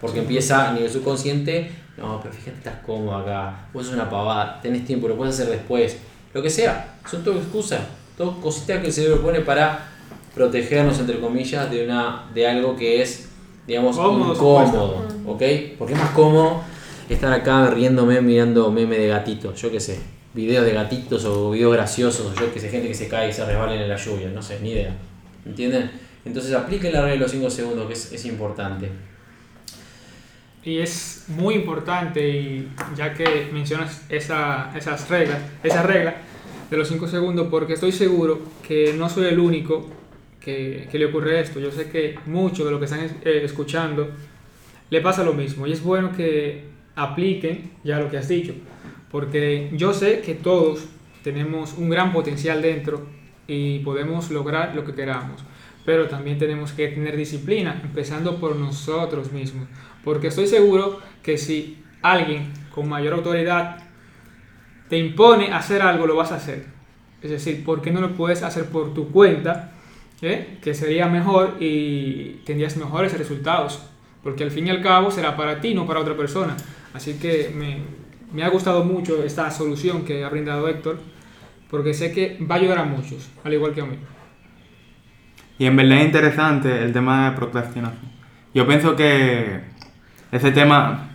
Porque empieza a nivel subconsciente, no, pero fíjate, estás cómodo acá, vos sos una pavada, tenés tiempo, lo puedes hacer después, lo que sea, son todo excusas, todo cositas que el cerebro pone para protegernos, entre comillas, de, una, de algo que es, digamos, Cómodo, incómodo, ¿ok? Porque es más cómodo estar acá riéndome mirando meme de gatitos, yo qué sé, videos de gatitos o videos graciosos, o yo que sé, gente que se cae y se resbala en la lluvia, no sé, ni idea. ¿Entienden? Entonces apliquen la regla de los 5 segundos, que es, es importante. Y es muy importante, y ya que mencionas esa, esas reglas, esa regla de los 5 segundos, porque estoy seguro que no soy el único que, que le ocurre esto. Yo sé que muchos de los que están eh, escuchando le pasa lo mismo. Y es bueno que apliquen ya lo que has dicho, porque yo sé que todos tenemos un gran potencial dentro y podemos lograr lo que queramos. Pero también tenemos que tener disciplina, empezando por nosotros mismos. Porque estoy seguro que si alguien con mayor autoridad te impone hacer algo, lo vas a hacer. Es decir, ¿por qué no lo puedes hacer por tu cuenta? ¿Eh? Que sería mejor y tendrías mejores resultados. Porque al fin y al cabo será para ti, no para otra persona. Así que me, me ha gustado mucho esta solución que ha brindado Héctor. Porque sé que va a ayudar a muchos, al igual que a mí. Y en verdad es interesante el tema de procrastinación. Yo pienso que ese tema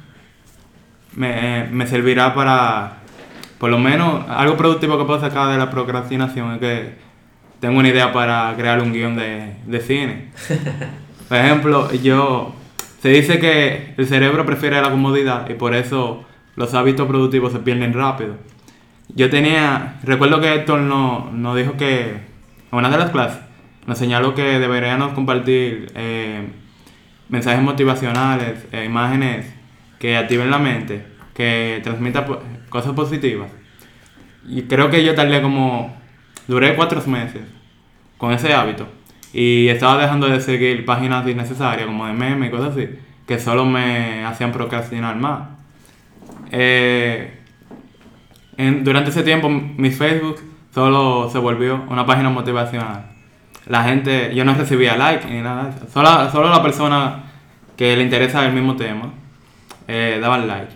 me, me servirá para, por lo menos, algo productivo que puedo sacar de la procrastinación es que tengo una idea para crear un guion de, de cine. Por ejemplo, yo, se dice que el cerebro prefiere la comodidad y por eso los hábitos productivos se pierden rápido. Yo tenía, recuerdo que Héctor nos no dijo que, en una de las clases, nos señaló que deberíamos compartir eh, mensajes motivacionales, eh, imágenes que activen la mente, que transmitan cosas positivas. Y creo que yo tardé como, duré cuatro meses con ese hábito. Y estaba dejando de seguir páginas innecesarias como de memes y cosas así, que solo me hacían procrastinar más. Eh, durante ese tiempo mi Facebook solo se volvió una página motivacional. La gente, yo no recibía like ni nada. Solo, solo la persona que le interesa el mismo tema eh, daban like.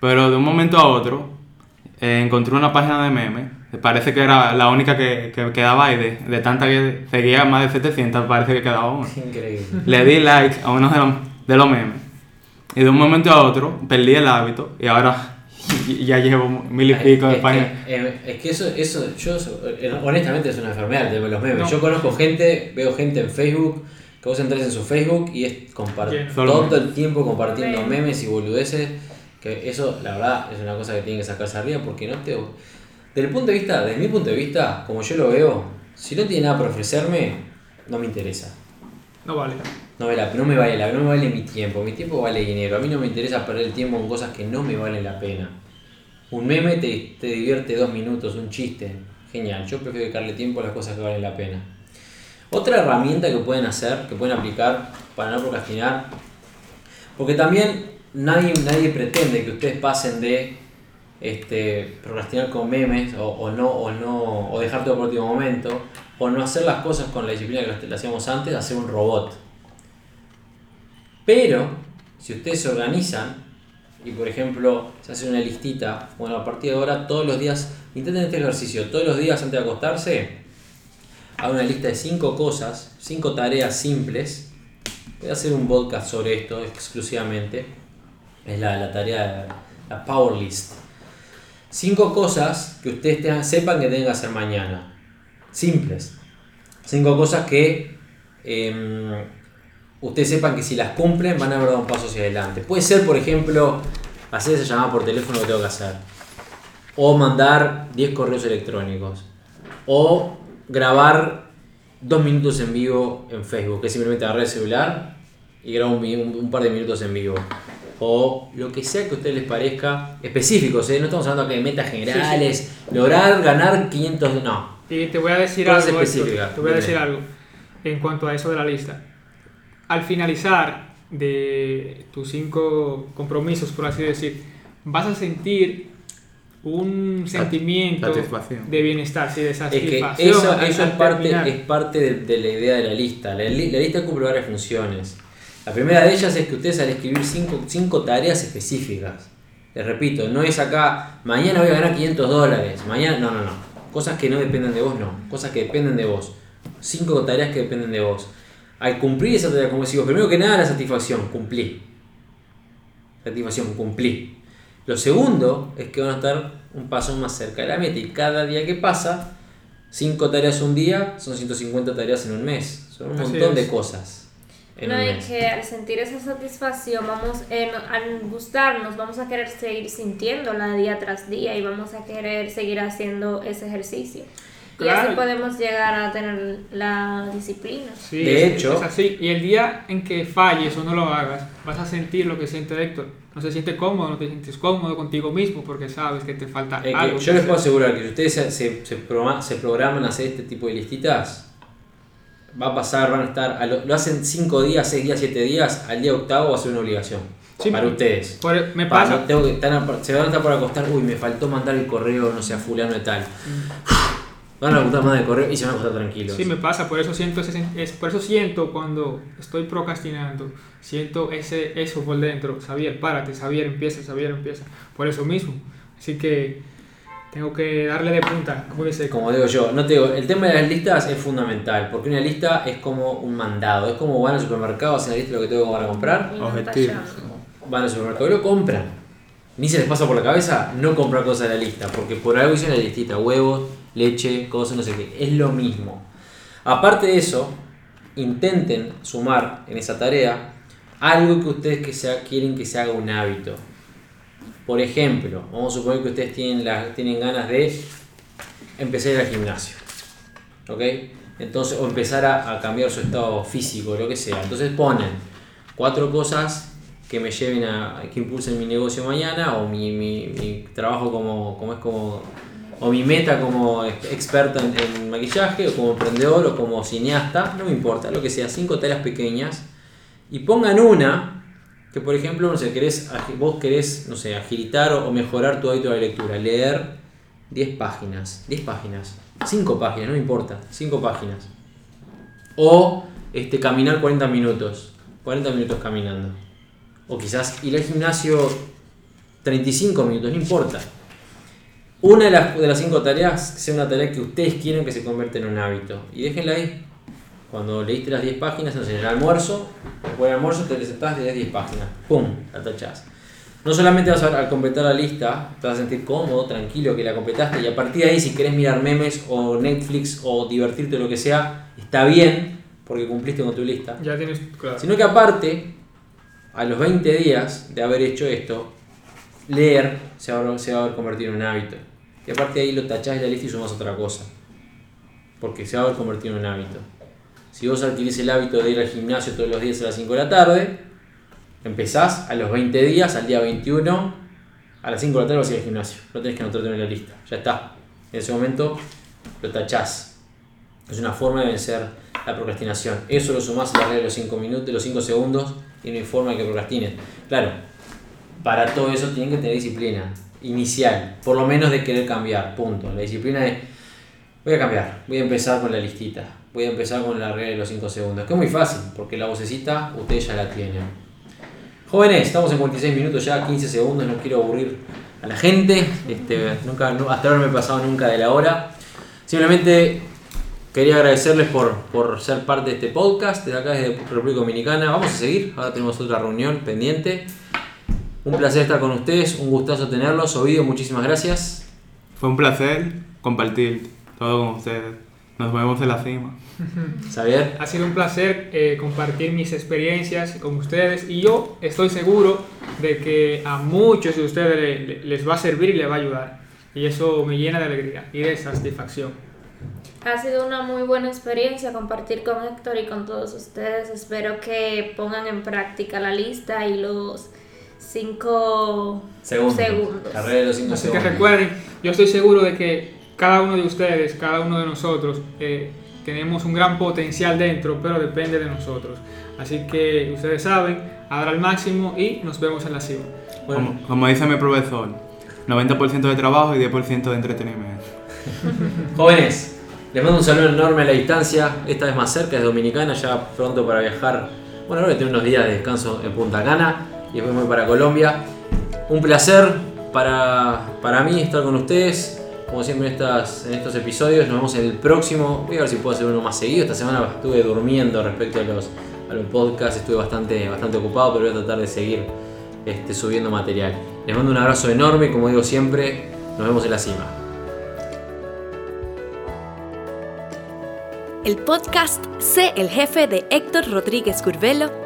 Pero de un momento a otro eh, encontré una página de memes. Parece que era la única que, que quedaba ahí. De, de tantas que seguía más de 700, parece que quedaba una. Increíble. Le di like a uno de los, de los memes. Y de un momento a otro perdí el hábito y ahora ya llevo mil y pico de es, páginas. que, eh, es que eso, eso yo eh, honestamente es una enfermedad el tema de los memes. No. Yo conozco gente, veo gente en Facebook, que vos entras en su Facebook y es. Solo todo el tiempo compartiendo Memes. memes y boludeces. Que eso, la verdad, es una cosa que tienen que sacarse arriba porque no te. Desde el punto de vista, desde mi punto de vista, como yo lo veo, si no tiene nada para ofrecerme, no me interesa. No vale. No la- no me vale la- no me vale mi tiempo, mi tiempo vale dinero. A mí no me interesa perder tiempo en cosas que no me valen la pena. Un meme te, te divierte dos minutos, un chiste. Genial, yo prefiero dedicarle tiempo a las cosas que valen la pena. Otra herramienta que pueden hacer, que pueden aplicar para no procrastinar, porque también nadie, nadie pretende que ustedes pasen de este, procrastinar con memes o, no, o no, o dejar todo por último momento, o no hacer las cosas con la disciplina que las- hacíamos antes, a ser un robot. Pero, si ustedes se organizan y, por ejemplo, se hacen una listita, bueno, a partir de ahora, todos los días, intenten este ejercicio, todos los días antes de acostarse, hagan una lista de cinco cosas, cinco tareas simples. Voy a hacer un podcast sobre esto exclusivamente. Es la, la tarea, la Power List. Cinco cosas que ustedes sepan que tienen que hacer mañana. Simples. Cinco cosas que em, ustedes sepan que si las cumplen van a haber dado un paso hacia adelante. Puede ser, por ejemplo, hacer esa llamada por teléfono que tengo que hacer. O mandar 10 correos electrónicos. O grabar dos minutos en vivo en Facebook, que simplemente agarrar el celular y grabar un, mi- un- un par de minutos en vivo. O lo que sea que a ustedes les parezca específicos, ¿eh? no estamos hablando acá de metas generales, lograr ganar 500, no. Y te voy a decir Cosas algo. Específicas, te voy a decir algo en cuanto a eso de la lista. Al finalizar de tus cinco compromisos, por así decir, vas a sentir un sentimiento satisfacción. de bienestar, sí, de Es que satisfacción. eso, es, parte, terminar. es parte de, de la idea de la lista. La, li- la lista cumple varias funciones. La primera de ellas es que ustedes al escribir cinco, cinco tareas específicas, les repito, no es acá, mañana voy a ganar 500 dólares, mañana, no, no, no. Cosas que no dependen de vos, no. Cosas que dependen de vos. Cinco tareas que dependen de vos. Al cumplir esa tarea, como decimos, primero que nada la satisfacción, cumplí. Satisfacción, cumplí. Lo segundo es que van a estar un paso más cerca de la meta y cada día que pasa, 5 tareas un día son 150 tareas en un mes. Son un Así montón de es. cosas en No, un y mes. que al sentir esa satisfacción, vamos, eh, al gustarnos, vamos a querer seguir sintiéndola día tras día y vamos a querer seguir haciendo ese ejercicio. Y Claro. así podemos llegar a tener la disciplina. Sí, De es- hecho- es así. Y el día en que falles o no lo hagas, vas a sentir lo que siente Héctor. No se siente cómodo, no te sientes cómodo contigo mismo porque sabes que te falta Eh, algo. yo les puedo asegurar que si ustedes se, se, se programa- se programan a hacer este tipo de listitas, va a pasar, van a estar, a lo, lo hacen 5 días, 6 días, 7 días, al día octavo va a ser una obligación Sí, para ustedes. Por- me Pa, pasa. no tengo que- están a- se van a estar por acostar, uy, me faltó mandar el correo, no sé, a fulano de tal. Van a acostar más el correo y se van a acostar tranquilos. Sí, me pasa, por eso siento ese, es, por eso siento cuando estoy procrastinando, siento ese eso por dentro, Xavier, párate, Xavier, empieza, Xavier, empieza, por eso mismo. Así que tengo que darle de punta, como dice, Como digo yo, no te digo, el tema de las listas es fundamental, porque una lista es como un mandado, es como van al supermercado, hacen la lista de lo que tengo para comprar, Objetivos. van al supermercado y lo compran. Ni se les pasa por la cabeza no comprar cosas de la lista, porque por algo hicieron la listita, huevos, leche, cosas, no sé qué, es lo mismo. Aparte de eso, intenten sumar en esa tarea algo que ustedes que sea, quieren que se haga un hábito. Por ejemplo, vamos a suponer que ustedes tienen, la, tienen ganas de empezar a ir al gimnasio. ¿Ok? Entonces, o empezar a, cambiar su estado físico, lo que sea. Entonces ponen cuatro cosas que me lleven a, que impulsen mi negocio mañana o mi, mi, mi trabajo como, como es como o mi meta como ex- experta en, maquillaje o como emprendedor o como cineasta, no me importa, lo que sea, cinco tareas pequeñas y pongan una que por ejemplo, no sé, querés, vos querés, no sé, agilitar o mejorar tu hábito de lectura, leer 10 páginas, 10 páginas, 5 páginas, no me importa, 5 páginas. O este, caminar 40 minutos, 40 minutos caminando. O quizás ir al gimnasio 35 minutos, no importa. Una de las, de las cinco tareas sea una tarea que ustedes quieren que se convierta en un hábito. Y déjenla ahí. Cuando leíste las 10 páginas, en el almuerzo, después del almuerzo te sentás y lees 10 páginas. ¡Pum! La tachás. No solamente vas a, al completar la lista, te vas a sentir cómodo, tranquilo que la completaste. Y a partir de ahí, si querés mirar memes o Netflix o divertirte o lo que sea, está bien, porque cumpliste con tu lista. Ya tienes, claro. Sino que aparte, a los 20 días de haber hecho esto, leer se va, a- haber convertido en un hábito. Y aparte ahí lo tachás de la lista y sumás otra cosa. Porque se va a haber convertido en un hábito. Si vos adquirís el hábito de ir al gimnasio todos los días a las 5 de la tarde, empezás a los 20 días, al día 21, a las 5 de la tarde vas a ir al gimnasio. No tenés que anotarte en la lista. Ya está. En ese momento lo tachás. Es una forma de vencer la procrastinación. Eso lo sumás a la regla de los 5 minutos, de los 5 segundos y no hay forma de que procrastines. Claro, para todo eso tienen que tener disciplina inicial, por lo menos de querer cambiar, punto. La disciplina de voy a cambiar, voy a empezar con la listita, voy a empezar con la regla de los 5 segundos, que es muy fácil, porque la vocecita ustedes ya la tienen. Jóvenes, estamos en 46 minutos ya, 15 segundos, no quiero aburrir a la gente, este, nunca, hasta ahora no me he pasado nunca de la hora. Simplemente quería agradecerles por, por ser parte de este podcast, de acá desde República Dominicana. Vamos a seguir, ahora tenemos otra reunión pendiente. Un placer estar con ustedes, un gustazo tenerlos. Ovidio, muchísimas gracias. Fue un placer compartir todo con ustedes. Nos vemos en la cima. Xavier, Ha sido un placer eh, compartir mis experiencias con ustedes y yo estoy seguro de que a muchos de ustedes le- le- les va a servir y les va a ayudar. Y eso me llena de alegría y de satisfacción. Ha sido una muy buena experiencia compartir con Héctor y con todos ustedes. Espero que pongan en práctica la lista y los cinco segundo. segundos. Carrera de los 5 Así que segundos. recuerden, yo estoy seguro de que cada uno de ustedes, cada uno de nosotros, eh, tenemos un gran potencial dentro, pero depende de nosotros. Así que ustedes saben, ahora al máximo y nos vemos en la cima. Bueno, Como, como dice mi profesor, 90% de trabajo y 10% de entretenimiento. Jóvenes, les mando un saludo enorme a la distancia, esta vez más cerca, es Dominicana, ya pronto para viajar. Bueno, ahora tengo unos días de descanso en Punta Cana y después me voy para Colombia. Un placer para, para mí estar con ustedes, como siempre en, estas, en estos episodios. Nos vemos en el próximo. Voy a ver si puedo hacer uno más seguido. Esta semana estuve durmiendo respecto a los, a los podcasts, estuve bastante, bastante ocupado, pero voy a tratar de seguir este, subiendo material. Les mando un abrazo enorme, como digo siempre, nos vemos en la cima. El podcast Sé el jefe de Héctor Rodríguez Curvelo